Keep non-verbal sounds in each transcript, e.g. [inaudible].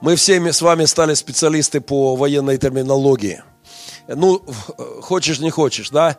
Мы всеми с вами стали специалисты по военной терминологии – ну, хочешь не хочешь, да,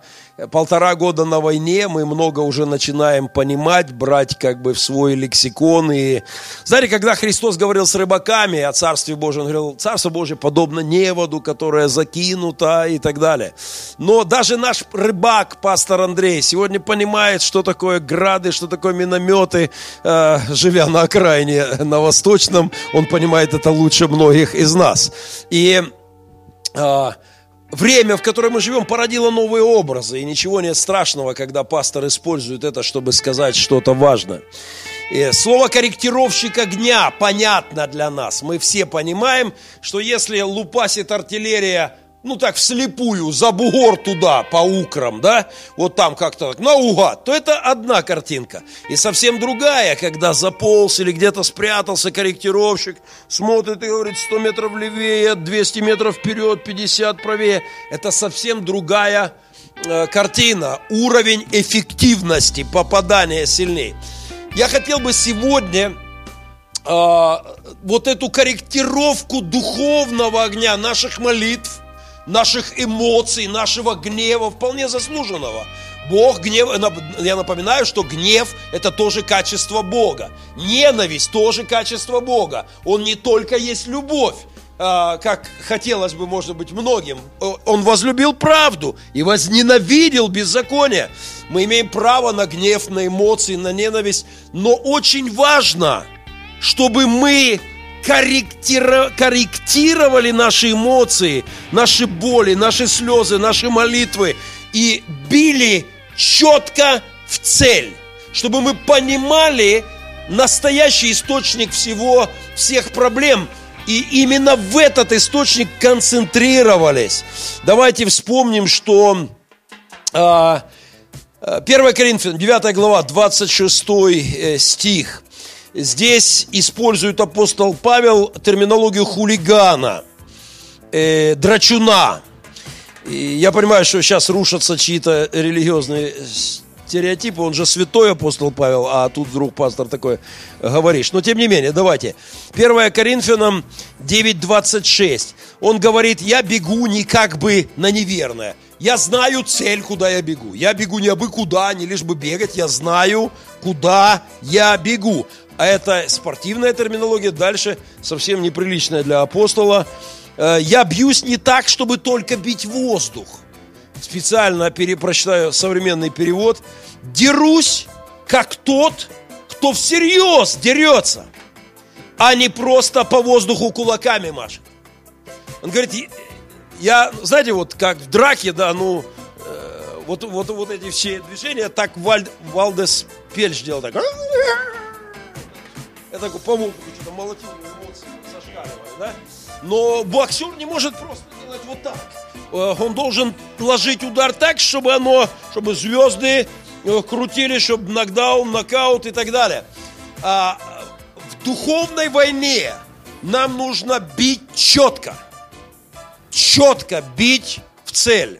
полтора года на войне, мы много уже начинаем понимать, брать как бы в свой лексикон. И, знаете, когда Христос говорил с рыбаками о Царстве Божьем, он говорил, Царство Божье подобно неводу, которая закинута и так далее. Но даже наш рыбак, пастор Андрей, сегодня понимает, что такое грады, что такое минометы, э, живя на окраине, на Восточном, он понимает это лучше многих из нас. И э, время, в котором мы живем, породило новые образы. И ничего нет страшного, когда пастор использует это, чтобы сказать что-то важное. И слово корректировщик огня понятно для нас. Мы все понимаем, что если лупасит артиллерия ну так вслепую, за бугор туда, по украм, да, вот там как-то так, наугад, то это одна картинка. И совсем другая, когда заполз или где-то спрятался корректировщик, смотрит и говорит 100 метров левее, 200 метров вперед, 50 правее. Это совсем другая э, картина, уровень эффективности попадания сильнее. Я хотел бы сегодня э, вот эту корректировку духовного огня наших молитв – наших эмоций, нашего гнева, вполне заслуженного. Бог гнев, я напоминаю, что гнев – это тоже качество Бога. Ненависть – тоже качество Бога. Он не только есть любовь, а, как хотелось бы, может быть, многим. Он возлюбил правду и возненавидел беззаконие. Мы имеем право на гнев, на эмоции, на ненависть. Но очень важно, чтобы мы корректировали наши эмоции, наши боли, наши слезы, наши молитвы и били четко в цель, чтобы мы понимали настоящий источник всего, всех проблем, и именно в этот источник концентрировались. Давайте вспомним, что э, 1 Коринфянам, 9 глава, 26 э, стих. Здесь использует апостол Павел терминологию хулигана, э, драчуна. И я понимаю, что сейчас рушатся чьи-то религиозные стереотипы. Он же святой апостол Павел, а тут вдруг пастор такой говоришь. Но тем не менее, давайте. 1 Коринфянам 9.26. Он говорит, я бегу не как бы на неверное. Я знаю цель, куда я бегу. Я бегу не абы куда, не лишь бы бегать. Я знаю, куда я бегу а это спортивная терминология, дальше совсем неприличная для апостола. Э, я бьюсь не так, чтобы только бить воздух. Специально перепрочитаю современный перевод. Дерусь, как тот, кто всерьез дерется, а не просто по воздуху кулаками машет. Он говорит, я, знаете, вот как в драке, да, ну, э, вот, вот, вот эти все движения, так Вальд, Валдес Пельш делал так. Я такой помог, что-то молотил эмоции, зашкаливали, да? Но боксер не может просто делать вот так. Э, он должен ложить удар так, чтобы оно, чтобы звезды э, крутили, чтобы нокдаун, нокаут и так далее. А в духовной войне нам нужно бить четко. Четко бить в цель.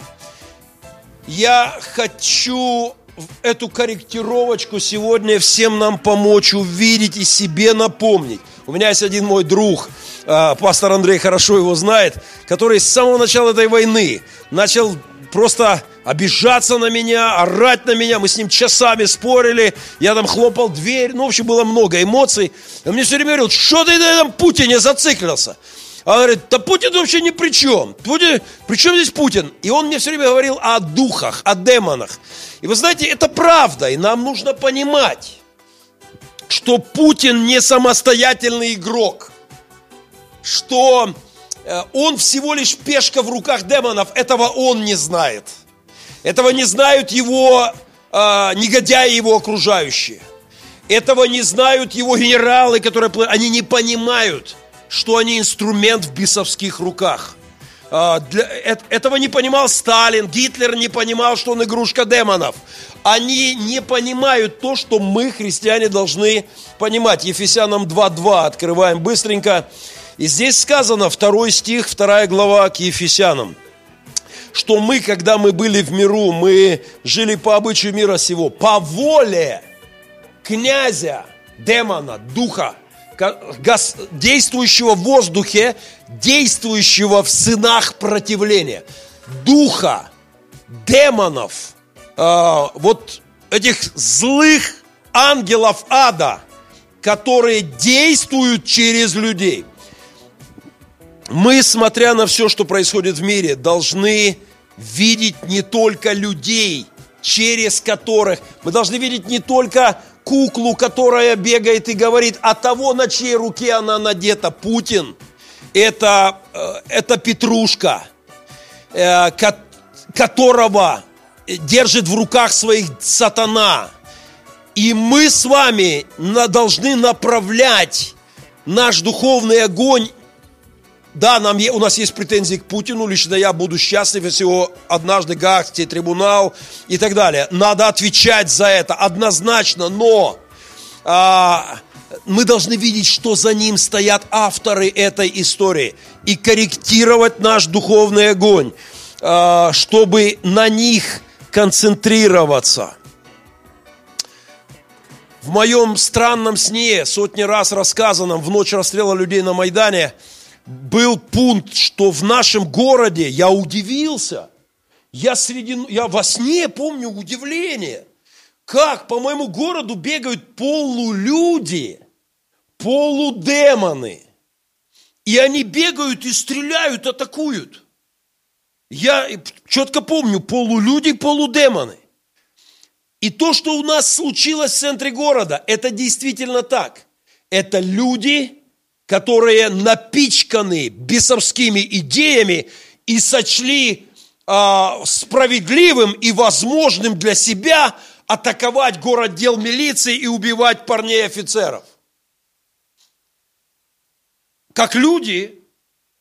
Я хочу эту корректировочку сегодня всем нам помочь увидеть и себе напомнить. У меня есть один мой друг, а, пастор Андрей хорошо его знает, который с самого начала этой войны начал просто обижаться на меня, орать на меня. Мы с ним часами спорили. Я там хлопал дверь. Ну, в общем, было много эмоций. Он мне все время говорил, что ты на этом Путине зациклился? А он говорит, да Путин вообще ни при чем. Путин, при чем здесь Путин? И он мне все время говорил о духах, о демонах. И вы знаете, это правда, и нам нужно понимать, что Путин не самостоятельный игрок, что э, он всего лишь пешка в руках демонов, этого он не знает. Этого не знают его э, негодяи, его окружающие. Этого не знают его генералы, которые... Они не понимают, что они инструмент в бесовских руках. А, для, этого не понимал Сталин, Гитлер не понимал, что он игрушка демонов. Они не понимают то, что мы, христиане, должны понимать. Ефесянам 2.2 открываем быстренько. И здесь сказано, второй стих, вторая глава к Ефесянам, что мы, когда мы были в миру, мы жили по обычаю мира сего, по воле князя, демона, духа, действующего в воздухе, действующего в сынах противления, духа, демонов, э, вот этих злых ангелов ада, которые действуют через людей. Мы, смотря на все, что происходит в мире, должны видеть не только людей, через которых, мы должны видеть не только куклу, которая бегает и говорит, а того, на чьей руке она надета, Путин, это, э, это Петрушка, э, которого держит в руках своих сатана. И мы с вами должны направлять наш духовный огонь да, нам, у нас есть претензии к Путину, лично я буду счастлив, если его однажды Гаагский трибунал и так далее. Надо отвечать за это однозначно, но а, мы должны видеть, что за ним стоят авторы этой истории и корректировать наш духовный огонь, а, чтобы на них концентрироваться. В моем странном сне, сотни раз рассказанном в ночь расстрела людей на Майдане – был пункт, что в нашем городе я удивился. Я, среди, я во сне помню удивление. Как по моему городу бегают полулюди, полудемоны. И они бегают и стреляют, атакуют. Я четко помню, полулюди, полудемоны. И то, что у нас случилось в центре города, это действительно так. Это люди, которые напичканы бесовскими идеями и сочли э, справедливым и возможным для себя атаковать город дел милиции и убивать парней офицеров. Как люди,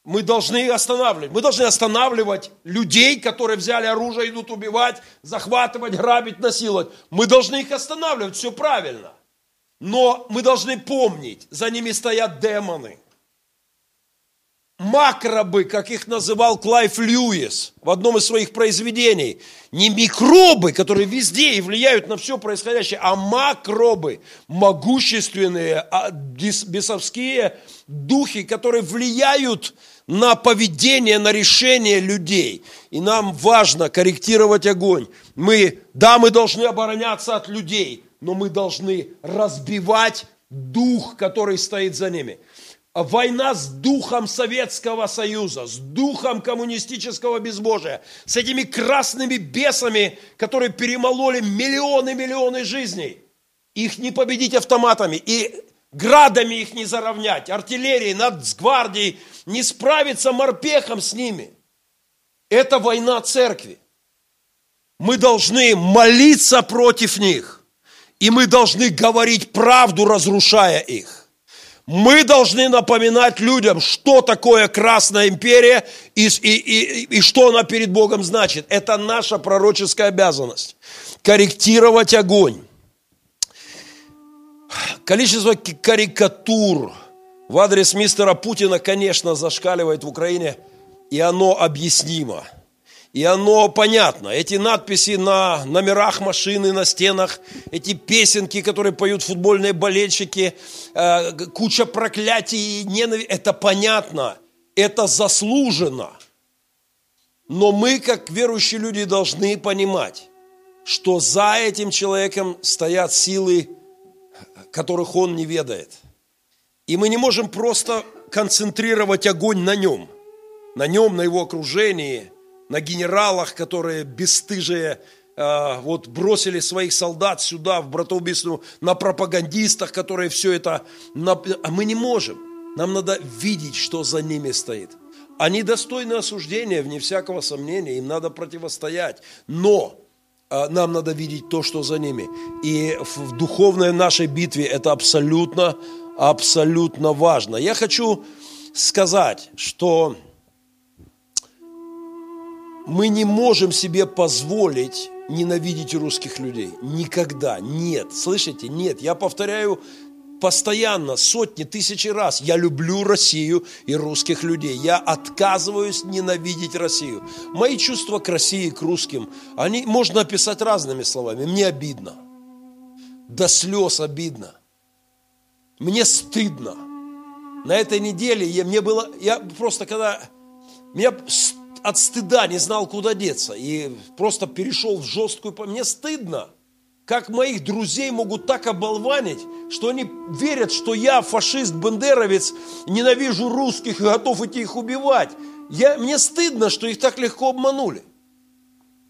мы должны останавливать. Мы должны останавливать людей, которые взяли оружие, идут убивать, захватывать, грабить, насиловать. Мы должны их останавливать, все правильно. Но мы должны помнить, за ними стоят демоны. Макробы, как их называл Клайв Льюис в одном из своих произведений. Не микробы, которые везде и влияют на все происходящее, а макробы, могущественные, а, бесовские духи, которые влияют на поведение, на решение людей. И нам важно корректировать огонь. Мы, да, мы должны обороняться от людей, но мы должны разбивать дух, который стоит за ними. Война с духом Советского Союза, с духом коммунистического безбожия, с этими красными бесами, которые перемололи миллионы-миллионы жизней. Их не победить автоматами, и градами их не заровнять, артиллерией, нацгвардией, не справиться морпехом с ними. Это война церкви. Мы должны молиться против них – и мы должны говорить правду, разрушая их. Мы должны напоминать людям, что такое Красная империя и, и, и, и что она перед Богом значит. Это наша пророческая обязанность. Корректировать огонь. Количество карикатур в адрес мистера Путина, конечно, зашкаливает в Украине, и оно объяснимо – и оно понятно. Эти надписи на номерах машины, на стенах, эти песенки, которые поют футбольные болельщики, э, куча проклятий и ненависти, это понятно, это заслужено. Но мы, как верующие люди, должны понимать, что за этим человеком стоят силы, которых он не ведает. И мы не можем просто концентрировать огонь на нем, на нем, на его окружении – на генералах, которые бесстыжие э, вот бросили своих солдат сюда, в братоубийство, на пропагандистах, которые все это... А мы не можем. Нам надо видеть, что за ними стоит. Они достойны осуждения, вне всякого сомнения, им надо противостоять. Но э, нам надо видеть то, что за ними. И в духовной нашей битве это абсолютно, абсолютно важно. Я хочу сказать, что мы не можем себе позволить ненавидеть русских людей. Никогда. Нет. Слышите? Нет. Я повторяю постоянно, сотни, тысячи раз. Я люблю Россию и русских людей. Я отказываюсь ненавидеть Россию. Мои чувства к России, к русским, они можно описать разными словами. Мне обидно. До слез обидно. Мне стыдно на этой неделе я, мне было, я просто когда, меня от стыда не знал, куда деться. И просто перешел в жесткую... Мне стыдно, как моих друзей могут так оболванить, что они верят, что я фашист, бандеровец, ненавижу русских и готов идти их убивать. Я, мне стыдно, что их так легко обманули.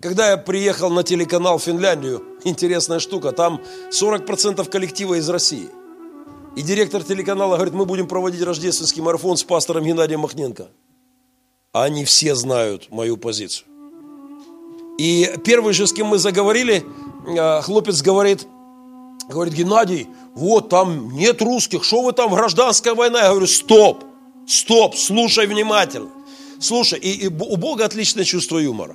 Когда я приехал на телеканал Финляндию, [laughs] интересная штука, там 40% коллектива из России. И директор телеканала говорит, мы будем проводить рождественский марафон с пастором Геннадием Махненко. Они все знают мою позицию. И первый же, с кем мы заговорили, э, хлопец говорит, говорит, Геннадий, вот там нет русских, что вы там, гражданская война? Я говорю, стоп, стоп, слушай внимательно. Слушай, и, и у Бога отличное чувство юмора.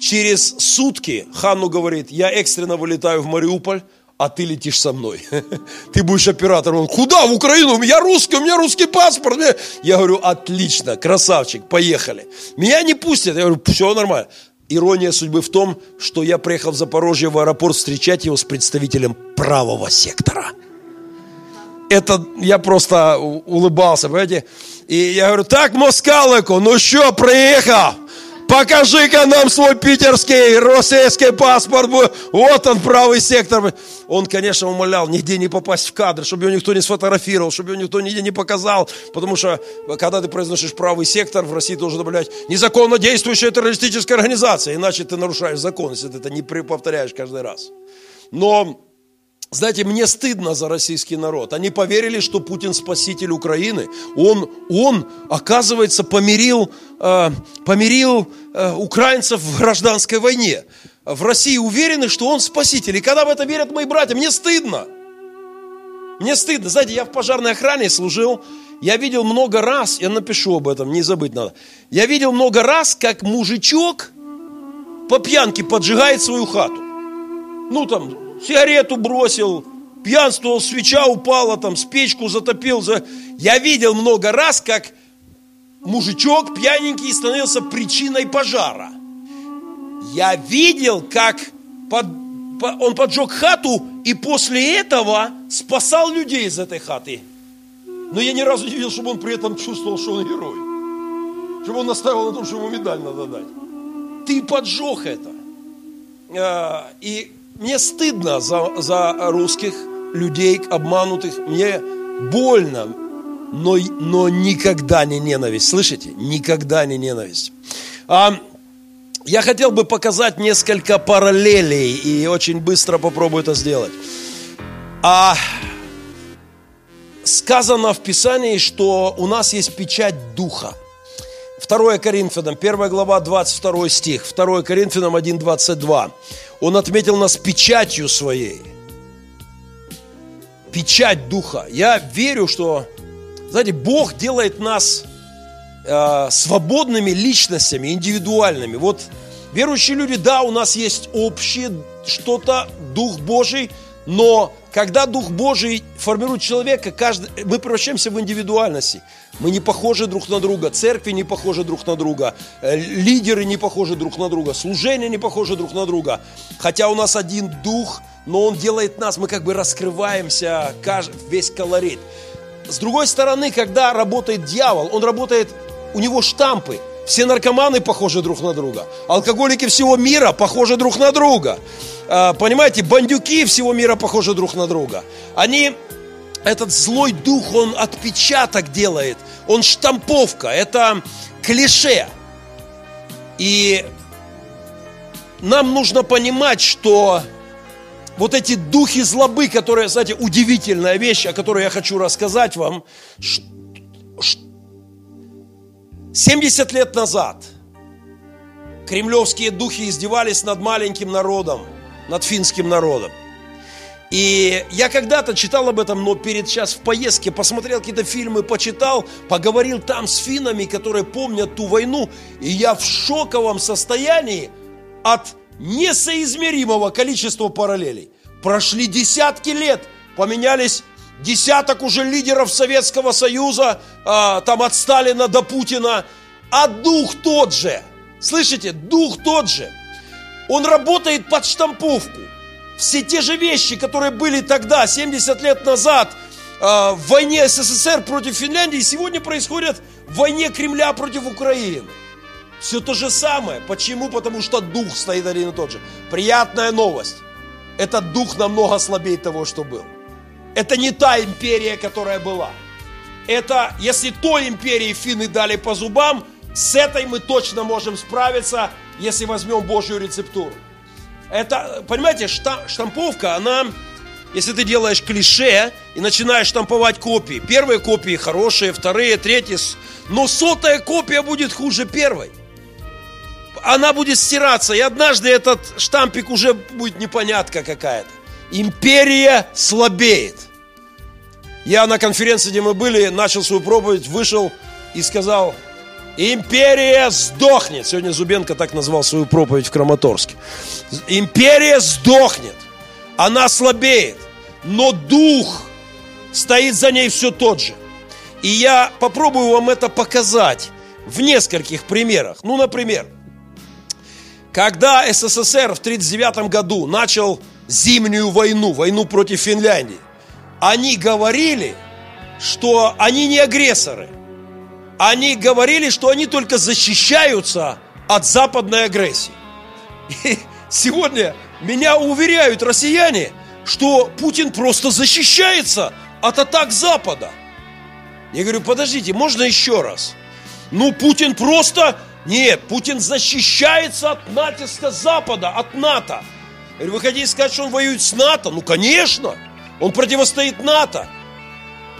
Через сутки Ханну говорит, я экстренно вылетаю в Мариуполь, а ты летишь со мной. [laughs] Ты будешь оператором. Он, куда? В Украину? Я русский, у меня русский паспорт. Я говорю, отлично, красавчик, поехали. Меня не пустят. Я говорю, все нормально. Ирония судьбы в том, что я приехал в Запорожье в аэропорт встречать его с представителем правого сектора. Это я просто улыбался, понимаете? И я говорю, так, Москалику, ну что, приехал? Покажи-ка нам свой питерский российский паспорт, вот он, правый сектор. Он, конечно, умолял нигде не попасть в кадр, чтобы его никто не сфотографировал, чтобы его никто нигде не показал, потому что, когда ты произносишь правый сектор, в России должен добавлять незаконно действующая террористическая организация, иначе ты нарушаешь закон, если ты это не повторяешь каждый раз. Но знаете, мне стыдно за российский народ. Они поверили, что Путин спаситель Украины. Он, он оказывается, помирил, э, помирил э, украинцев в гражданской войне. В России уверены, что он спаситель. И когда в это верят мои братья, мне стыдно. Мне стыдно. Знаете, я в пожарной охране служил. Я видел много раз, я напишу об этом, не забыть надо. Я видел много раз, как мужичок по пьянке поджигает свою хату. Ну, там, сигарету бросил, пьянствовал, свеча упала, там, спичку затопил. За... Я видел много раз, как мужичок пьяненький становился причиной пожара. Я видел, как под... он поджег хату и после этого спасал людей из этой хаты. Но я ни разу не видел, чтобы он при этом чувствовал, что он герой. Чтобы он настаивал на том, что ему медаль надо дать. Ты поджег это. А, и мне стыдно за, за русских людей, обманутых. Мне больно, но, но никогда не ненависть. Слышите? Никогда не ненависть. А, я хотел бы показать несколько параллелей и очень быстро попробую это сделать. А, сказано в Писании, что у нас есть печать Духа. 2 Коринфянам, 1 глава, 22 стих, 2 Коринфянам 1, 22. Он отметил нас печатью своей. Печать Духа. Я верю, что, знаете, Бог делает нас э, свободными личностями, индивидуальными. Вот верующие люди, да, у нас есть общее что-то, Дух Божий, но когда Дух Божий формирует человека, каждый, мы превращаемся в индивидуальности. Мы не похожи друг на друга, церкви не похожи друг на друга, э, лидеры не похожи друг на друга, служения не похожи друг на друга. Хотя у нас один Дух, но Он делает нас, мы как бы раскрываемся, весь колорит. С другой стороны, когда работает дьявол, он работает, у него штампы. Все наркоманы похожи друг на друга. Алкоголики всего мира похожи друг на друга. А, понимаете, бандюки всего мира похожи друг на друга. Они, этот злой дух, он отпечаток делает, он штамповка, это клише. И нам нужно понимать, что вот эти духи злобы, которые, знаете, удивительная вещь, о которой я хочу рассказать вам, 70 лет назад кремлевские духи издевались над маленьким народом – над финским народом. И я когда-то читал об этом, но перед сейчас в поездке посмотрел какие-то фильмы, почитал, поговорил там с финнами, которые помнят ту войну, и я в шоковом состоянии от несоизмеримого количества параллелей. Прошли десятки лет, поменялись десяток уже лидеров Советского Союза, а, там от Сталина до Путина, а дух тот же. Слышите, дух тот же – он работает под штамповку. Все те же вещи, которые были тогда, 70 лет назад, в войне СССР против Финляндии, сегодня происходит в войне Кремля против Украины. Все то же самое. Почему? Потому что дух стоит один и тот же. Приятная новость. Этот дух намного слабее того, что был. Это не та империя, которая была. Это, если той империи финны дали по зубам, с этой мы точно можем справиться, если возьмем Божью рецептуру. Это, понимаете, штамповка, она, если ты делаешь клише и начинаешь штамповать копии, первые копии хорошие, вторые, третьи, но сотая копия будет хуже первой. Она будет стираться, и однажды этот штампик уже будет непонятка какая-то. Империя слабеет. Я на конференции, где мы были, начал свою проповедь, вышел и сказал, Империя сдохнет. Сегодня Зубенко так назвал свою проповедь в Краматорске. Империя сдохнет. Она слабеет. Но дух стоит за ней все тот же. И я попробую вам это показать в нескольких примерах. Ну, например, когда СССР в 1939 году начал зимнюю войну, войну против Финляндии, они говорили, что они не агрессоры – они говорили, что они только защищаются от западной агрессии. И сегодня меня уверяют россияне, что Путин просто защищается от атак Запада. Я говорю, подождите, можно еще раз? Ну, Путин просто... Нет, Путин защищается от натиска Запада, от НАТО. Я говорю, вы хотите сказать, что он воюет с НАТО? Ну, конечно, он противостоит НАТО.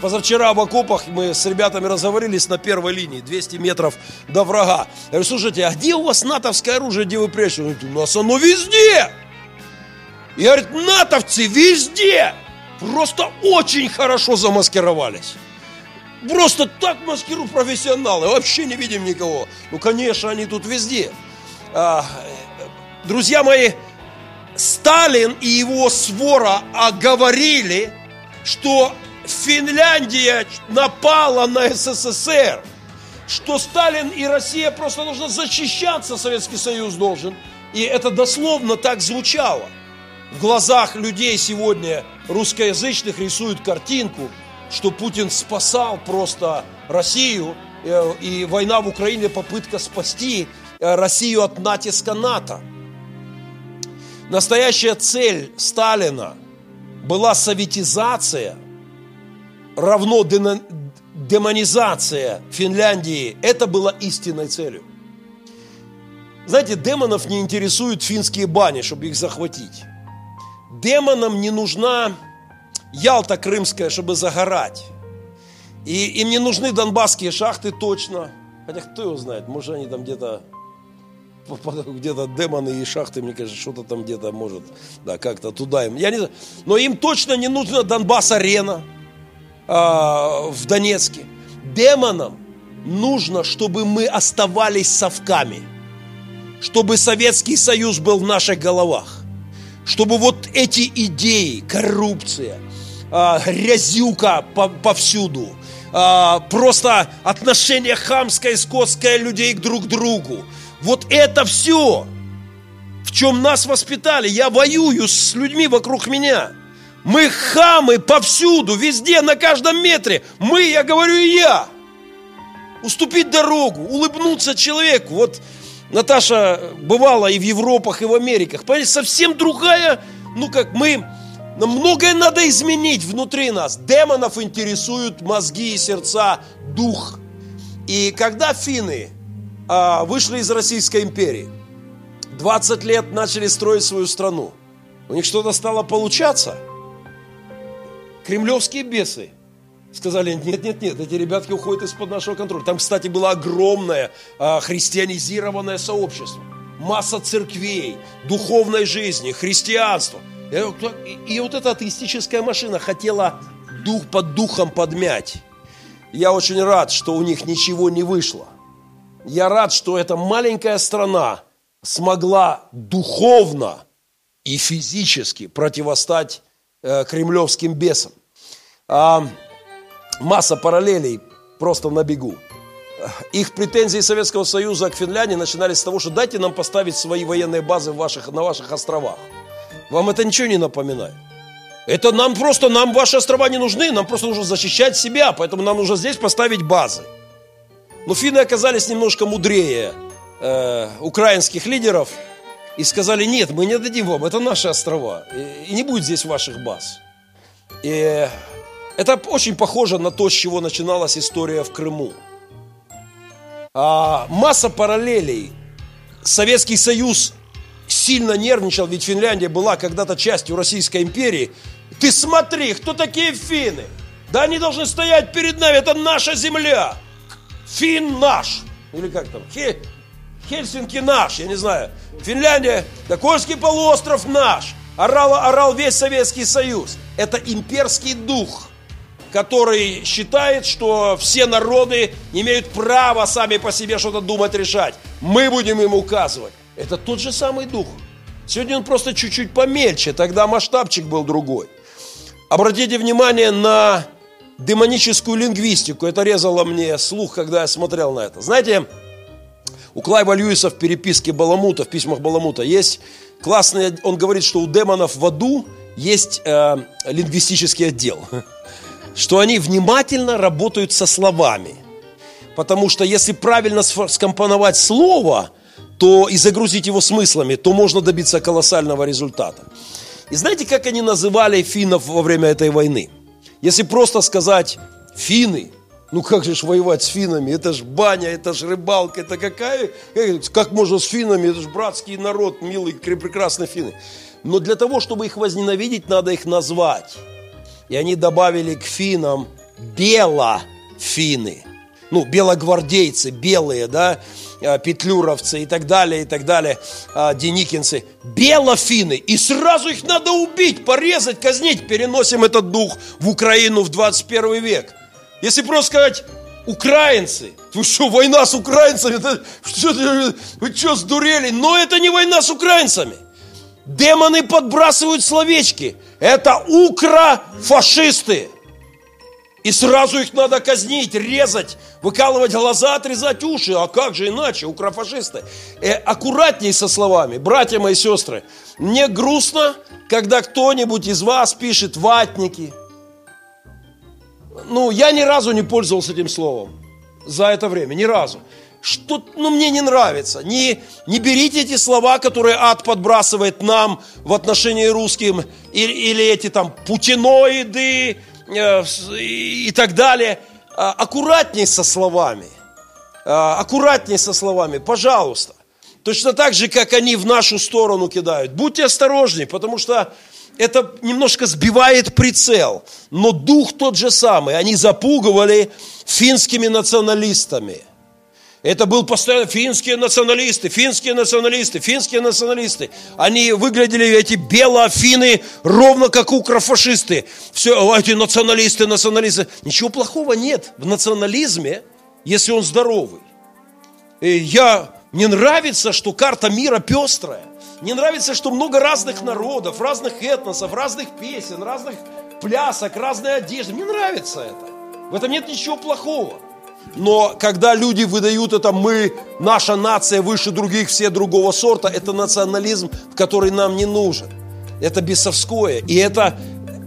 Позавчера в окопах мы с ребятами разговорились на первой линии, 200 метров до врага. Я говорю, слушайте, а где у вас натовское оружие, где вы прячете? Он говорит, у нас оно везде. И говорит, натовцы везде. Просто очень хорошо замаскировались. Просто так маскируют профессионалы, вообще не видим никого. Ну, конечно, они тут везде. А, друзья мои, Сталин и его свора оговорили, что Финляндия напала на СССР, что Сталин и Россия просто должны защищаться, Советский Союз должен. И это дословно так звучало. В глазах людей сегодня русскоязычных рисуют картинку, что Путин спасал просто Россию, э, и война в Украине попытка спасти э, Россию от натиска НАТО. Настоящая цель Сталина была советизация – равно демонизация Финляндии, это было истинной целью. Знаете, демонов не интересуют финские бани, чтобы их захватить. Демонам не нужна Ялта крымская, чтобы загорать. И им не нужны донбасские шахты точно. Хотя кто его знает, может они там где-то [laughs] где-то демоны и шахты, мне кажется, что-то там где-то может, да, как-то туда им. Я не знаю. Но им точно не нужна Донбасс-арена в Донецке. Демонам нужно, чтобы мы оставались совками, чтобы Советский Союз был в наших головах, чтобы вот эти идеи, коррупция, грязюка повсюду, э, просто отношение хамское, скотское людей друг к другу, вот это все, в чем нас воспитали. Я воюю с людьми вокруг меня – мы хамы повсюду, везде, на каждом метре. Мы, я говорю, и я. Уступить дорогу, улыбнуться человеку. Вот Наташа бывала и в Европах, и в Америках. Понимаете, совсем другая, ну как мы, нам многое надо изменить внутри нас. Демонов интересуют мозги и сердца, дух. И когда финны а, вышли из Российской империи, 20 лет начали строить свою страну, у них что-то стало получаться – кремлевские бесы сказали, нет, нет, нет, эти ребятки уходят из-под нашего контроля. Там, кстати, было огромное а, христианизированное сообщество. Масса церквей, духовной жизни, христианства. И, и вот эта атеистическая машина хотела дух под духом подмять. Я очень рад, что у них ничего не вышло. Я рад, что эта маленькая страна смогла духовно и физически противостать Э, кремлевским бесам. А, масса параллелей просто на бегу. Их претензии Советского Союза к Финляндии начинались с того, что дайте нам поставить свои военные базы в ваших, на ваших островах. Вам это ничего не напоминает? Это нам просто, нам ваши острова не нужны, нам просто нужно защищать себя, поэтому нам нужно здесь поставить базы. Но финны оказались немножко мудрее э, украинских лидеров и сказали, нет, мы не дадим вам, это наши острова, и не будет здесь ваших баз. И это очень похоже на то, с чего начиналась история в Крыму. А, масса параллелей. Советский Союз сильно нервничал, ведь Финляндия была когда-то частью Российской империи. Ты смотри, кто такие финны? Да они должны стоять перед нами, это наша земля. Фин наш. Или как там? Хе, Хельсинки наш, я не знаю. Финляндия, да Кольский полуостров наш. Орал, орал весь Советский Союз. Это имперский дух, который считает, что все народы имеют право сами по себе что-то думать, решать. Мы будем им указывать. Это тот же самый дух. Сегодня он просто чуть-чуть помельче, тогда масштабчик был другой. Обратите внимание на демоническую лингвистику. Это резало мне слух, когда я смотрел на это. Знаете, у Клайва Льюиса в переписке Баламута, в письмах Баламута есть классный, он говорит, что у демонов в аду есть э, лингвистический отдел, [laughs] что они внимательно работают со словами. Потому что если правильно скомпоновать слово, то и загрузить его смыслами, то можно добиться колоссального результата. И знаете, как они называли финнов во время этой войны? Если просто сказать «финны», ну как же ж воевать с финами? Это ж баня, это ж рыбалка, это какая? Как можно с финами? Это ж братский народ, милый, прекрасный финны. Но для того, чтобы их возненавидеть, надо их назвать. И они добавили к финам белофины. Ну, белогвардейцы, белые, да, а, петлюровцы и так далее, и так далее, а, деникинцы. Белофины. И сразу их надо убить, порезать, казнить. Переносим этот дух в Украину в 21 век. Если просто сказать, украинцы, вы что, война с украинцами? Это, что, вы что, сдурели? Но это не война с украинцами. Демоны подбрасывают словечки. Это укрофашисты. И сразу их надо казнить, резать, выкалывать глаза, отрезать уши. А как же иначе, укрофашисты? Э, аккуратней со словами, братья мои сестры. Мне грустно, когда кто-нибудь из вас пишет ватники. Ну, я ни разу не пользовался этим словом за это время, ни разу что ну, мне не нравится. Не, не берите эти слова, которые ад подбрасывает нам в отношении русским, или, или эти там путиноиды э, и так далее. А, аккуратней со словами. А, аккуратней со словами, пожалуйста. Точно так же, как они в нашу сторону кидают. Будьте осторожнее, потому что это немножко сбивает прицел. Но дух тот же самый. Они запугивали финскими националистами – это был постоянно финские националисты, финские националисты, финские националисты. Они выглядели, эти белофины, ровно как укрофашисты. Все, эти националисты, националисты. Ничего плохого нет в национализме, если он здоровый. И я, мне нравится, что карта мира пестрая. Мне нравится, что много разных народов, разных этносов, разных песен, разных плясок, разной одежды. Мне нравится это. В этом нет ничего плохого. Но когда люди выдают это, мы, наша нация выше других, все другого сорта, это национализм, который нам не нужен. Это бесовское. И это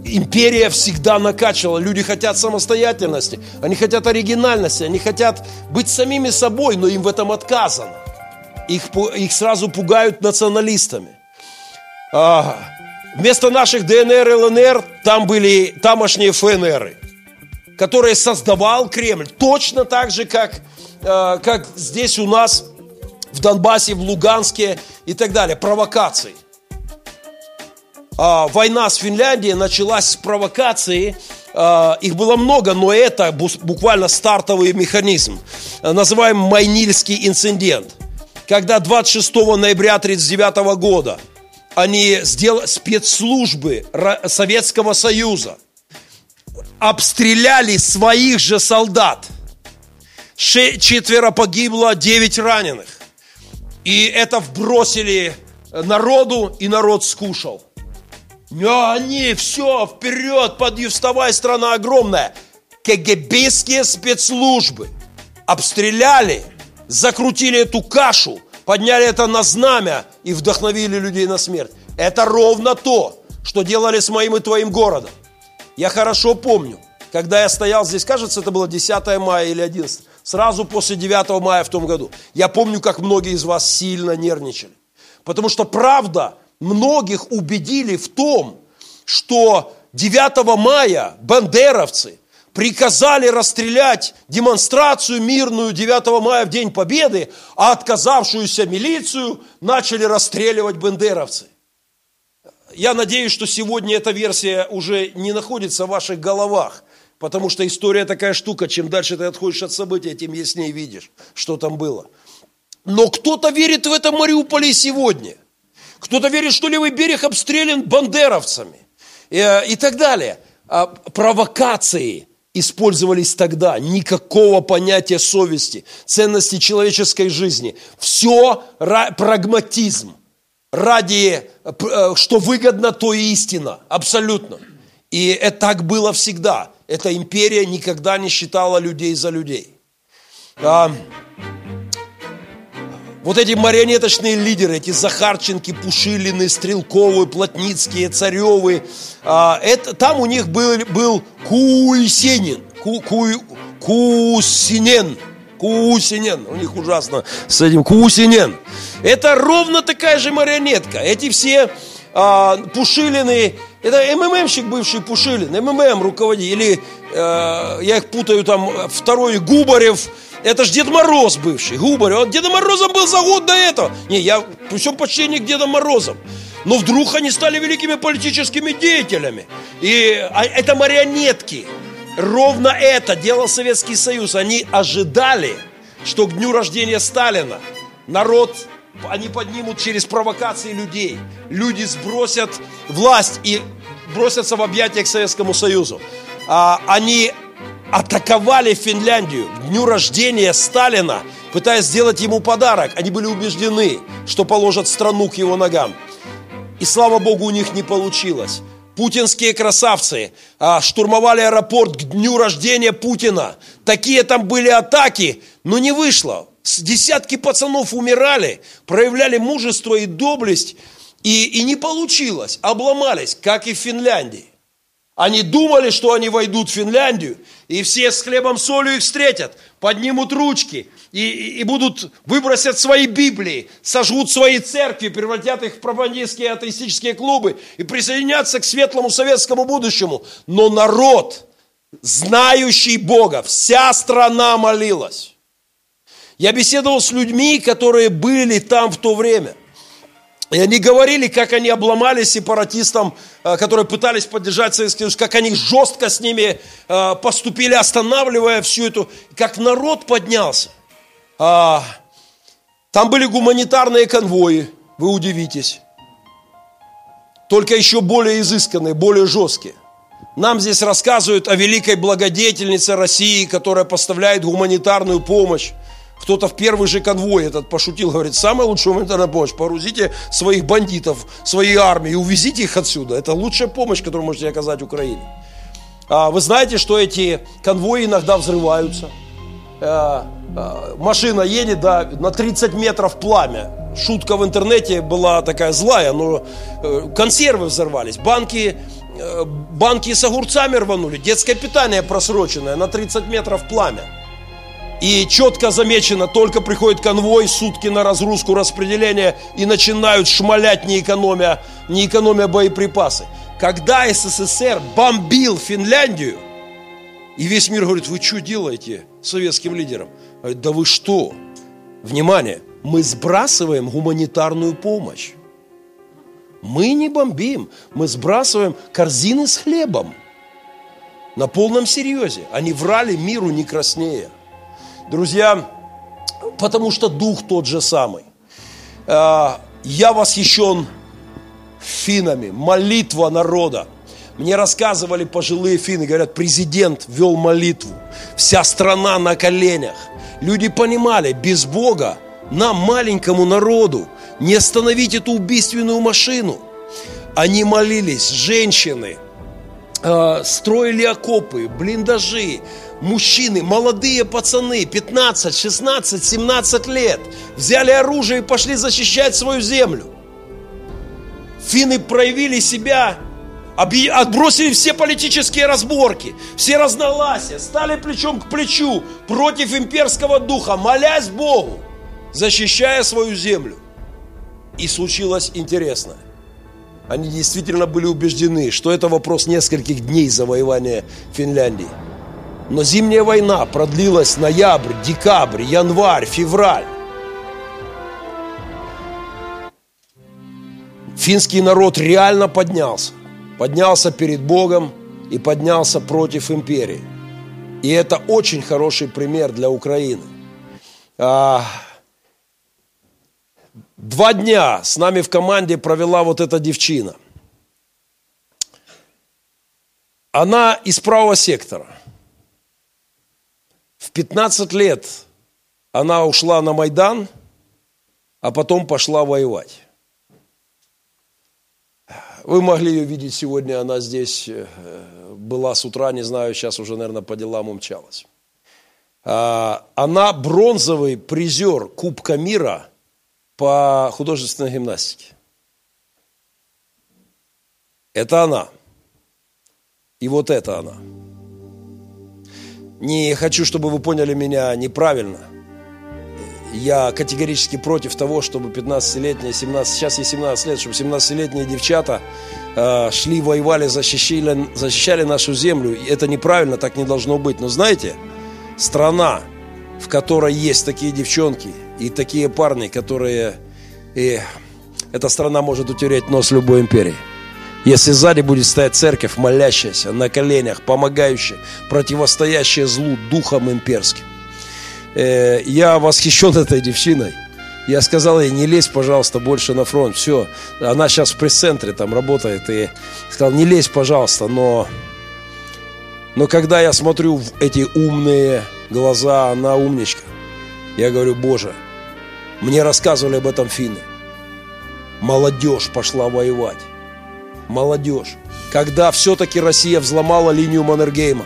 империя всегда накачивала. Люди хотят самостоятельности, они хотят оригинальности, они хотят быть самими собой, но им в этом отказано. Их, их сразу пугают националистами. А, вместо наших ДНР и ЛНР там были тамошние ФНРы которые создавал Кремль, точно так же, как, э, как здесь у нас в Донбассе, в Луганске и так далее, провокации. А, война с Финляндией началась с провокации, а, их было много, но это буквально стартовый механизм, называемый Майнильский инцидент, когда 26 ноября 1939 года они сделали спецслужбы Советского Союза – обстреляли своих же солдат. Четверо погибло, девять раненых. И это вбросили народу, и народ скушал. А они, все, вперед, подъ, вставай, страна огромная. КГБские спецслужбы обстреляли, закрутили эту кашу, подняли это на знамя и вдохновили людей на смерть. Это ровно то, что делали с моим и твоим городом. Я хорошо помню, когда я стоял здесь, кажется, это было 10 мая или 11, сразу после 9 мая в том году. Я помню, как многие из вас сильно нервничали. Потому что правда многих убедили в том, что 9 мая бандеровцы приказали расстрелять демонстрацию мирную 9 мая в День Победы, а отказавшуюся милицию начали расстреливать бандеровцы. Я надеюсь, что сегодня эта версия уже не находится в ваших головах, потому что история такая штука, чем дальше ты отходишь от события, тем яснее видишь, что там было. Но кто-то верит в это Мариуполе сегодня. Кто-то верит, что левый берег обстрелян бандеровцами и, э, и так далее. А провокации использовались тогда. Никакого понятия совести, ценности человеческой жизни. Все прагматизм. Ради, э, что выгодно, то и истина. Абсолютно. И это так было всегда. Эта империя никогда не считала людей за людей. А, вот эти марионеточные лидеры, эти Захарченки, Пушилины, Стрелковы, Плотницкие, Царевы, а, это, там у них был, был Куйсенин, Ку, Ку, Кусинен, Кусинен, у них ужасно с этим Кусинен. Это ровно такая же марионетка. Эти все а, Пушилины, это МММщик бывший Пушилин, МММ руководитель, или э, я их путаю там, второй Губарев, это ж Дед Мороз бывший, Губарь. Он Дедом Морозом был за год до этого. Не, я при всем почтении к Дедам Морозам. Но вдруг они стали великими политическими деятелями. И а, это марионетки. Ровно это делал Советский Союз. Они ожидали, что к дню рождения Сталина народ они поднимут через провокации людей. Люди сбросят власть и бросятся в объятия к Советскому Союзу. А, они атаковали Финляндию к дню рождения Сталина, пытаясь сделать ему подарок. Они были убеждены, что положат страну к его ногам. И слава богу, у них не получилось. Путинские красавцы а, штурмовали аэропорт к дню рождения Путина. Такие там были атаки, но не вышло. Десятки пацанов умирали, проявляли мужество и доблесть, и, и не получилось, обломались, как и в Финляндии. Они думали, что они войдут в Финляндию, и все с хлебом солью их встретят, поднимут ручки и, и, будут выбросят свои Библии, сожгут свои церкви, превратят их в пропагандистские атеистические клубы и присоединятся к светлому советскому будущему. Но народ, знающий Бога, вся страна молилась. Я беседовал с людьми, которые были там в то время. И они говорили, как они обломали сепаратистам, э, которые пытались поддержать Советский Союз, как они жестко с ними э, поступили, останавливая всю эту, как народ поднялся. А, там были гуманитарные конвои, вы удивитесь. Только еще более изысканные, более жесткие. Нам здесь рассказывают о великой благодетельнице России, которая поставляет гуманитарную помощь. Кто-то в первый же конвой этот пошутил, говорит, самая лучшая гуманитарная помощь, погрузите своих бандитов, свои армии увезите их отсюда. Это лучшая помощь, которую можете оказать Украине. А вы знаете, что эти конвои иногда взрываются. А, а, машина едет, да, на 30 метров пламя. Шутка в интернете была такая злая, но э, консервы взорвались, банки, э, банки с огурцами рванули, детское питание просроченное, на 30 метров пламя. И четко замечено, только приходит конвой, сутки на разгрузку, распределение, и начинают шмалять, не экономя, не экономя боеприпасы. Когда СССР бомбил Финляндию, и весь мир говорит, вы что делаете советским лидерам? Говорит, да вы что? Внимание, мы сбрасываем гуманитарную помощь. Мы не бомбим, мы сбрасываем корзины с хлебом. На полном серьезе. Они врали миру не краснее. Друзья, потому что дух тот же самый. А, я восхищен финами, молитва народа. Мне рассказывали пожилые финны, говорят, президент вел молитву, вся страна на коленях. Люди понимали, без Бога нам, маленькому народу, не остановить эту убийственную машину. Они молились, женщины, строили окопы, блиндажи, мужчины, молодые пацаны, 15, 16, 17 лет, взяли оружие и пошли защищать свою землю. Финны проявили себя отбросили все политические разборки, все разногласия, стали плечом к плечу против имперского духа, молясь Богу, защищая свою землю. И случилось интересное. Они действительно были убеждены, что это вопрос нескольких дней завоевания Финляндии. Но зимняя война продлилась ноябрь, декабрь, январь, февраль. Финский народ реально поднялся. Поднялся перед Богом и поднялся против империи. И это очень хороший пример для Украины. Два дня с нами в команде провела вот эта девчина. Она из правого сектора. В 15 лет она ушла на Майдан, а потом пошла воевать. Вы могли ее видеть сегодня, она здесь э, была с утра, не знаю, сейчас уже, наверное, по делам умчалась. А, она бронзовый призер Кубка мира по художественной гимнастике. Это она. И вот это она. Не хочу, чтобы вы поняли меня неправильно. Я категорически против того, чтобы 15-летние, 17, сейчас ей 17 лет, чтобы 17-летние девчата э, шли, воевали, защищали, защищали нашу землю. Это неправильно, так не должно быть. Но знаете, страна, в которой есть такие девчонки и такие парни, которые... И эта страна может утереть нос любой империи. Если сзади будет стоять церковь, молящаяся, на коленях, помогающая, противостоящая злу духом имперским. Э, я восхищен [laughs] этой девчиной. Я сказал ей, не лезь, пожалуйста, больше на фронт. Все, она сейчас в пресс-центре там работает. И сказал, не лезь, пожалуйста, но... Но когда я смотрю в эти умные глаза, она умничка. Я говорю, Боже, мне рассказывали об этом финны. Молодежь пошла воевать молодежь, когда все-таки Россия взломала линию Маннергейма,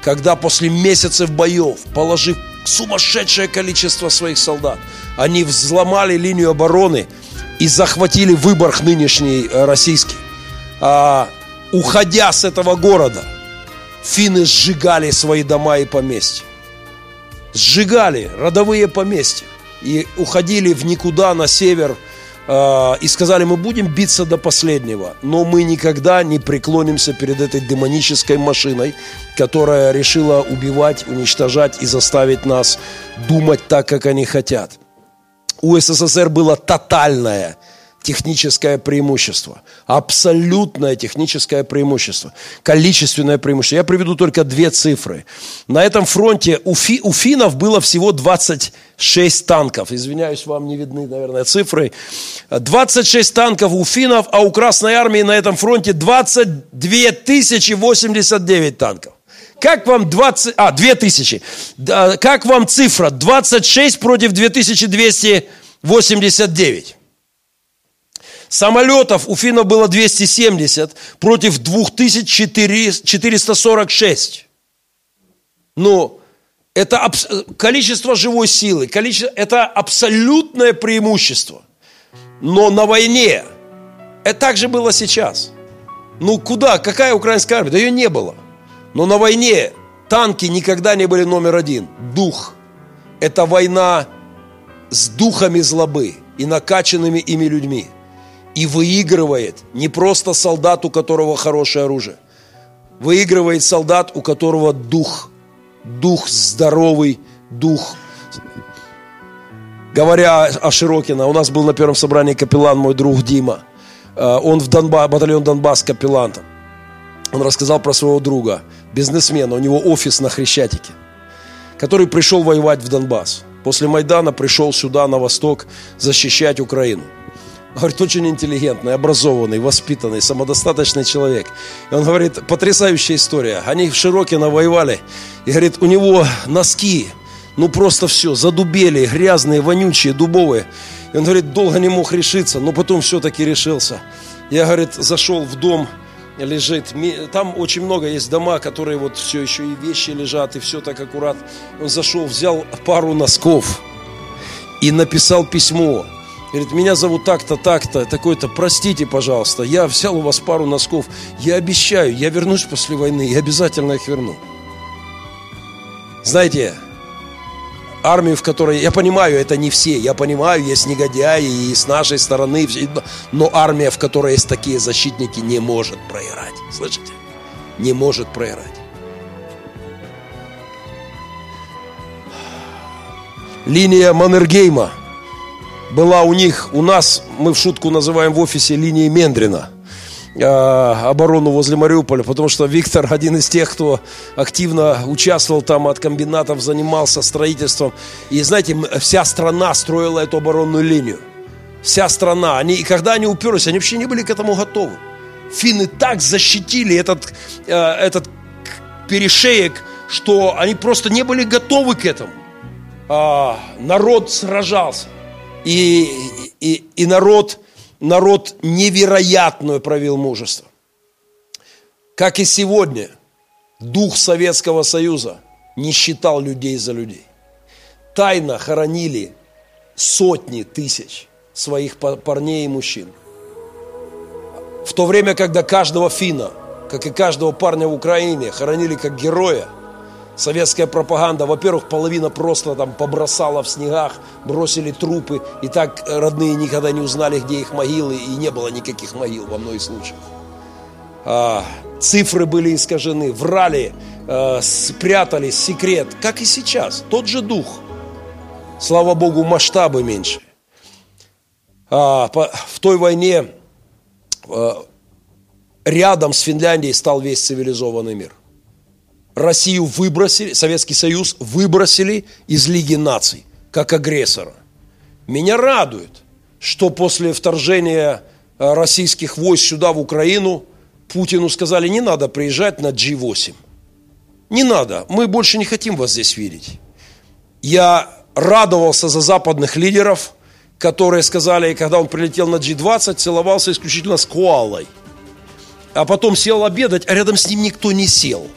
когда после месяцев боев, положив сумасшедшее количество своих солдат, они взломали линию обороны и захватили Выборг нынешний э, российский. А, уходя с этого города, финны сжигали свои дома и поместья. Сжигали родовые поместья и уходили в никуда на север Э, и сказали, мы будем биться до последнего, но мы никогда не преклонимся перед этой демонической машиной, которая решила убивать, уничтожать и заставить нас думать так, как они хотят. У СССР было тотальное техническое преимущество. Абсолютное техническое преимущество. Количественное преимущество. Я приведу только две цифры. На этом фронте у, фи, у финнов было всего 26 танков. Извиняюсь, вам не видны, наверное, цифры. 26 танков у финнов, а у Красной Армии на этом фронте 22 тысячи 89 танков. Как вам 20... А, 2000. Как вам цифра? 26 против 2289. Самолетов у финнов было 270 против 2446. Но это количество живой силы, количество, это абсолютное преимущество. Но на войне это также было сейчас. Ну куда? Какая украинская армия? Да ее не было. Но на войне танки никогда не были номер один. Дух. Это война с духами злобы и накачанными ими людьми и выигрывает не просто солдат, у которого хорошее оружие. Выигрывает солдат, у которого дух, дух здоровый, дух. Говоря о Широкино, у нас был на первом собрании капеллан, мой друг Дима. Э, он в Донбасс, батальон Донбасс капеллантом. Он рассказал про своего друга, бизнесмена, у него офис на Хрещатике, который пришел воевать в Донбасс. После Майдана пришел сюда, на восток, защищать Украину. Говорит, очень интеллигентный, образованный, воспитанный, самодостаточный человек. И он говорит, потрясающая история. Они в Широкино воевали. И говорит, у него носки, ну просто все, задубели, грязные, вонючие, дубовые. И он говорит, долго не мог решиться, но потом все-таки решился. Я, говорит, зашел в дом, лежит. Там очень много есть дома, которые вот все еще и вещи лежат, и все так аккуратно. Он зашел, взял пару носков и написал письмо Говорит, меня зовут так-то, так-то, такой-то, простите, пожалуйста, я взял у вас пару носков, я обещаю, я вернусь после войны, я обязательно их верну. Знаете, армию, в которой, я понимаю, это не все, я понимаю, есть негодяи и с нашей стороны, но армия, в которой есть такие защитники, не может проиграть. Слышите? Не может проиграть. Линия Маннергейма была у них, у нас, мы в шутку называем в офисе линией Мендрина – а, оборону возле Мариуполя, потому что Виктор [laughs] один из тех, кто активно участвовал там от комбинатов, занимался строительством. И знаете, вся страна строила эту оборонную линию. Вся страна. Они, и когда они уперлись, они вообще не были к этому готовы. Финны так защитили этот, э, этот перешеек, что они просто не были готовы к этому. А, народ сражался. И, и, и народ народ невероятную провел мужество. Как и сегодня, дух Советского Союза не считал людей за людей. Тайно хоронили сотни тысяч своих парней и мужчин. В то время, когда каждого финна, как и каждого парня в Украине, хоронили как героя – Советская пропаганда, во-первых, половина просто там побросала в снегах, бросили трупы, и так родные никогда не узнали, где их могилы, и не было никаких могил во многих случаях. А, цифры были искажены, врали, а, спрятались, секрет, как и сейчас, тот же дух. Слава Богу, масштабы меньше. А, по, в той войне а, рядом с Финляндией стал весь цивилизованный мир – Россию выбросили, Советский Союз выбросили из Лиги наций, как агрессора. Меня радует, что после вторжения э, российских войск сюда, в Украину, Путину сказали, не надо приезжать на G8. Не надо, мы больше не хотим вас здесь видеть. Я радовался за западных лидеров, которые сказали, когда он прилетел на G20, целовался исключительно с Куалой. А потом сел обедать, а рядом с ним никто не сел –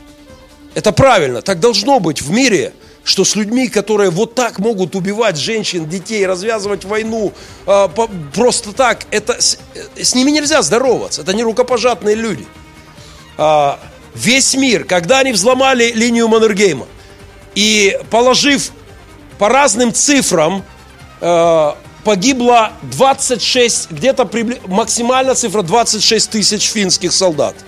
это правильно, так должно быть в мире, что с людьми, которые вот так могут убивать женщин, детей, развязывать войну, э, по, просто так, это, с, с ними нельзя здороваться, это не рукопожатные люди. Э, весь мир, когда они взломали линию Маннергейма, и положив по разным цифрам, э, погибло 26, где-то прибли... максимальная цифра 26 тысяч финских солдат –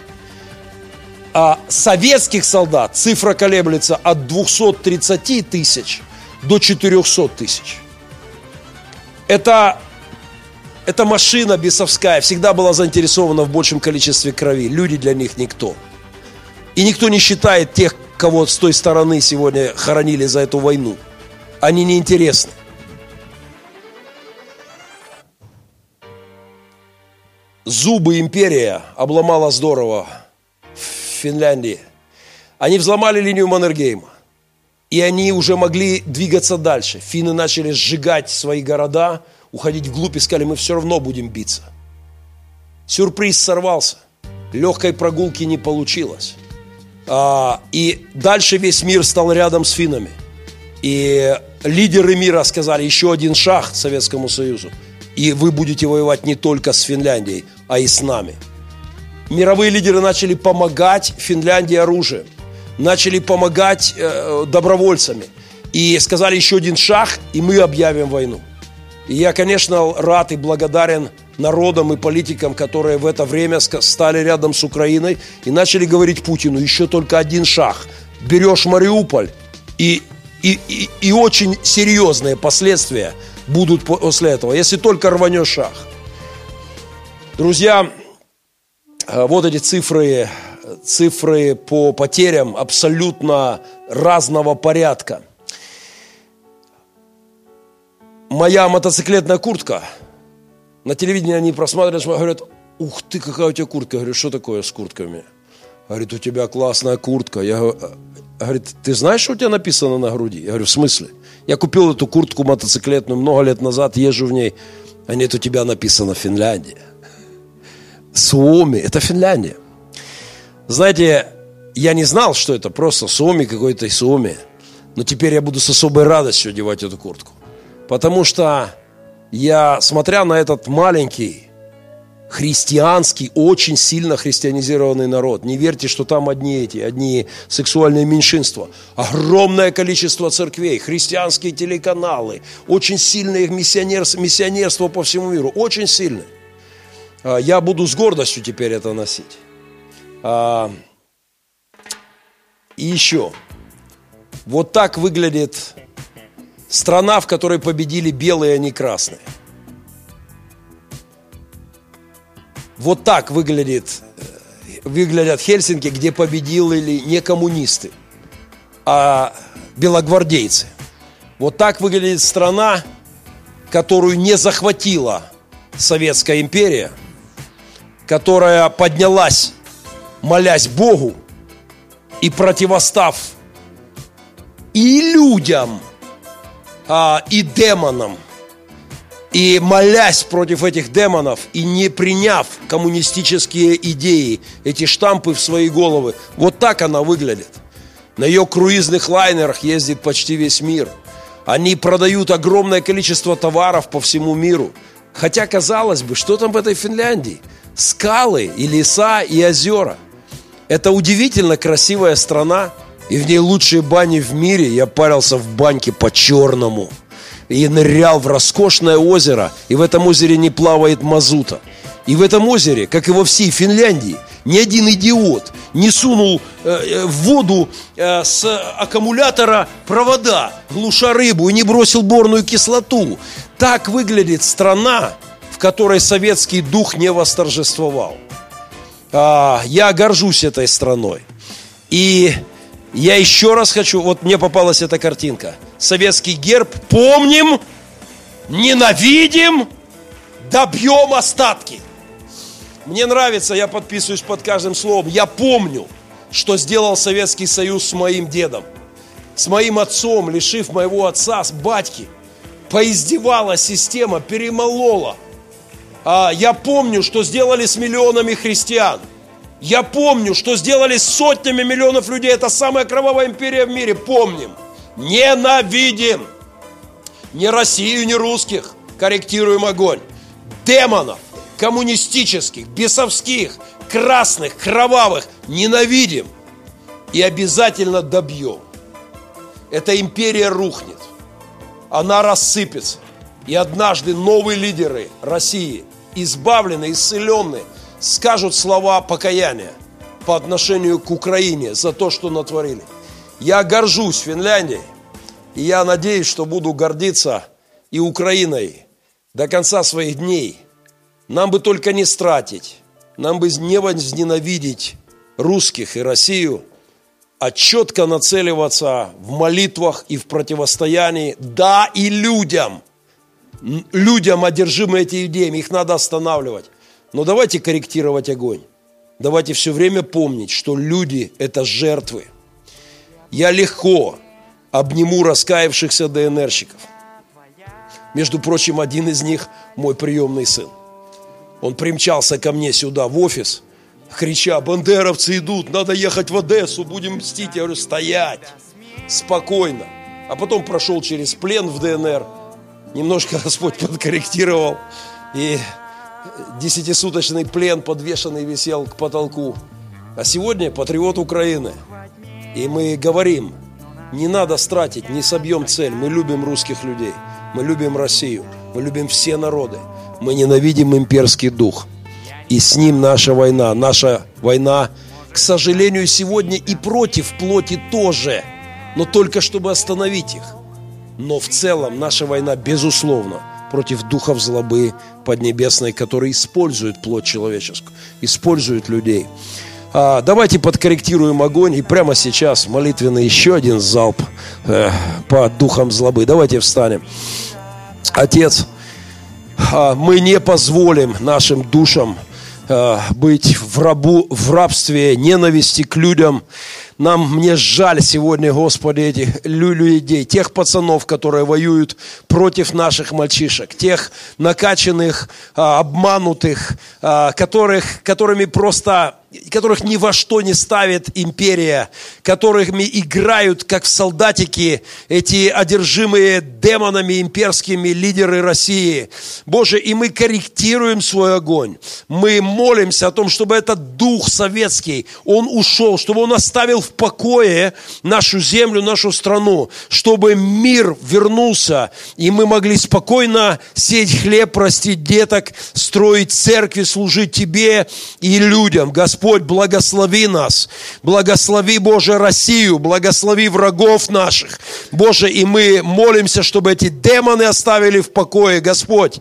а советских солдат цифра колеблется от 230 тысяч до 400 тысяч. Это, эта машина бесовская всегда была заинтересована в большем количестве крови. Люди для них никто. И никто не считает тех, кого с той стороны сегодня хоронили за эту войну. Они неинтересны. Зубы империя обломала здорово Финляндии. Они взломали линию Маннергейма. И они уже могли двигаться дальше. Финны начали сжигать свои города, уходить вглубь и сказали, мы все равно будем биться. Сюрприз сорвался. Легкой прогулки не получилось. А, и дальше весь мир стал рядом с финнами. И лидеры мира сказали, еще один шаг Советскому Союзу. И вы будете воевать не только с Финляндией, а и с нами – мировые лидеры начали помогать Финляндии оружием, начали помогать э, добровольцами. И сказали еще один шаг, и мы объявим войну. И я, конечно, рад и благодарен народам и политикам, которые в это время стали рядом с Украиной и начали говорить Путину, еще только один шаг. Берешь Мариуполь, и, и, и, и очень серьезные последствия будут после этого, если только рванешь шаг. Друзья, вот эти цифры, цифры по потерям абсолютно разного порядка. Моя мотоциклетная куртка, на телевидении они просматривают, говорят, ух ты, какая у тебя куртка. Я говорю, что такое с куртками? Говорит, у тебя классная куртка. Я говорю, говорит, ты знаешь, что у тебя написано на груди? Я говорю, в смысле? Я купил эту куртку мотоциклетную много лет назад, езжу в ней. А нет, у тебя написано Финляндия. Суоми, это Финляндия. Знаете, я не знал, что это просто Суоми какой-то Суоми. Но теперь я буду с особой радостью одевать эту куртку. Потому что я, смотря на этот маленький, христианский, очень сильно христианизированный народ. Не верьте, что там одни эти, одни сексуальные меньшинства. Огромное количество церквей, христианские телеканалы, очень сильное миссионерство, миссионерство по всему миру, очень сильное. А, я буду с гордостью теперь это носить. А, и еще, вот так выглядит страна, в которой победили белые, а не красные. Вот так выглядит, выглядят Хельсинки, где победили не коммунисты, а белогвардейцы. Вот так выглядит страна, которую не захватила Советская империя, которая поднялась, молясь Богу, и противостав и людям, а, и демонам – и молясь против этих демонов и не приняв коммунистические идеи, эти штампы в свои головы, вот так она выглядит. На ее круизных лайнерах ездит почти весь мир. Они продают огромное количество товаров по всему миру. Хотя, казалось бы, что там в этой Финляндии? Скалы и леса и озера. Это удивительно красивая страна, и в ней лучшие бани в мире. Я парился в баньке по-черному – и нырял в роскошное озеро, и в этом озере не плавает мазута. И в этом озере, как и во всей Финляндии, ни один идиот не сунул э, э, в воду э, с аккумулятора провода, глуша рыбу, и не бросил борную кислоту. Так выглядит страна, которой советский дух не восторжествовал. А, я горжусь этой страной. И я еще раз хочу, вот мне попалась эта картинка. Советский герб, помним, ненавидим, добьем остатки. Мне нравится, я подписываюсь под каждым словом. Я помню, что сделал Советский Союз с моим дедом, с моим отцом, лишив моего отца, с батьки. Поиздевала система, перемолола. А я помню, что сделали с миллионами христиан – я помню, что сделали с сотнями миллионов людей. Это самая кровавая империя в мире. Помним. Ненавидим. Не Россию, не русских. Корректируем огонь. Демонов. Коммунистических, бесовских, красных, кровавых. Ненавидим. И обязательно добьем. Эта империя рухнет. Она рассыпется. И однажды новые лидеры России, избавленные, исцеленные – скажут слова покаяния по отношению к Украине за то, что натворили. Я горжусь Финляндией, и я надеюсь, что буду гордиться и Украиной до конца своих дней. Нам бы только не стратить, нам бы не возненавидеть русских и Россию, а четко нацеливаться в молитвах и в противостоянии, да, и людям, людям, одержимым этими идеями, их надо останавливать. Но давайте корректировать огонь. Давайте все время помнить, что люди – это жертвы. Я легко обниму раскаявшихся ДНРщиков. Между прочим, один из них – мой приемный сын. Он примчался ко мне сюда, в офис, крича, бандеровцы идут, надо ехать в Одессу, будем мстить. Я говорю, стоять, спокойно. А потом прошел через плен в ДНР, немножко Господь подкорректировал, и десятисуточный плен подвешенный висел к потолку. А сегодня патриот Украины. И мы говорим, не надо стратить, не собьем цель. Мы любим русских людей, мы любим Россию, мы любим все народы. Мы ненавидим имперский дух. И с ним наша война. Наша война, к сожалению, сегодня и против плоти тоже. Но только чтобы остановить их. Но в целом наша война, безусловно, против духов злобы поднебесной, которые используют плоть человеческую, используют людей. А, давайте подкорректируем огонь и прямо сейчас молитвенный еще один залп э, по духам злобы. Давайте встанем. Отец, э, мы не позволим нашим душам э, быть в, рабу, в рабстве ненависти к людям, нам, мне жаль сегодня, Господи, этих людей, тех пацанов, которые воюют против наших мальчишек, тех накачанных, а, обманутых, а, которых, которыми просто которых ни во что не ставит империя, которыми играют, как в солдатики, эти одержимые демонами имперскими лидеры России. Боже, и мы корректируем свой огонь. Мы молимся о том, чтобы этот дух советский, он ушел, чтобы он оставил в покое нашу землю, нашу страну, чтобы мир вернулся, и мы могли спокойно сеять хлеб, простить деток, строить церкви, служить Тебе и людям. Господь, благослови нас, благослови, Боже, Россию, благослови врагов наших. Боже, и мы молимся, чтобы эти демоны оставили в покое, Господь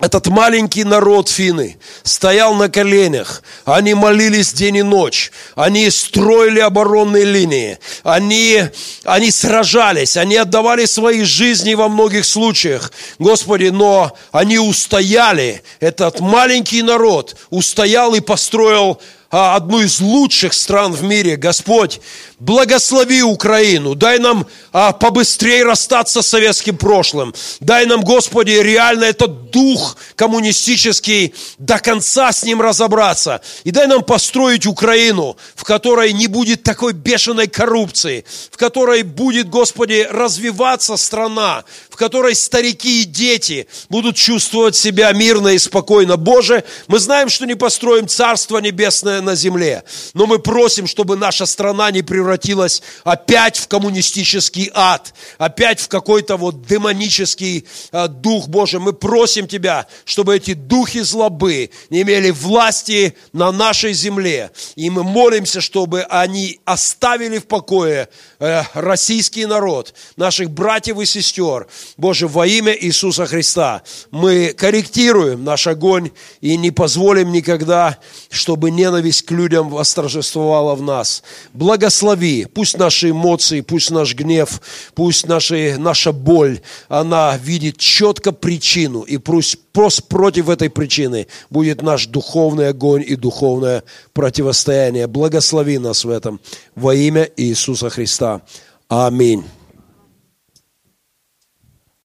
этот маленький народ финны стоял на коленях, они молились день и ночь, они строили оборонные линии, они, они сражались, они отдавали свои жизни во многих случаях, Господи, но они устояли, этот маленький народ устоял и построил одну из лучших стран в мире, Господь, Благослови Украину, дай нам а, побыстрее расстаться с советским прошлым. Дай нам, Господи, реально этот дух коммунистический, до конца с ним разобраться. И дай нам построить Украину, в которой не будет такой бешеной коррупции, в которой будет, Господи, развиваться страна, которой старики и дети будут чувствовать себя мирно и спокойно. Боже, мы знаем, что не построим Царство Небесное на земле, но мы просим, чтобы наша страна не превратилась опять в коммунистический ад, опять в какой-то вот демонический э, дух Божий. Мы просим Тебя, чтобы эти духи злобы не имели власти на нашей земле. И мы молимся, чтобы они оставили в покое э, российский народ, наших братьев и сестер. Боже, во имя Иисуса Христа мы корректируем наш огонь и не позволим никогда, чтобы ненависть к людям восторжествовала в нас. Благослови. Пусть наши эмоции, пусть наш гнев, пусть наши, наша боль, она видит четко причину. И пусть просто против этой причины будет наш духовный огонь и духовное противостояние. Благослови нас в этом во имя Иисуса Христа. Аминь.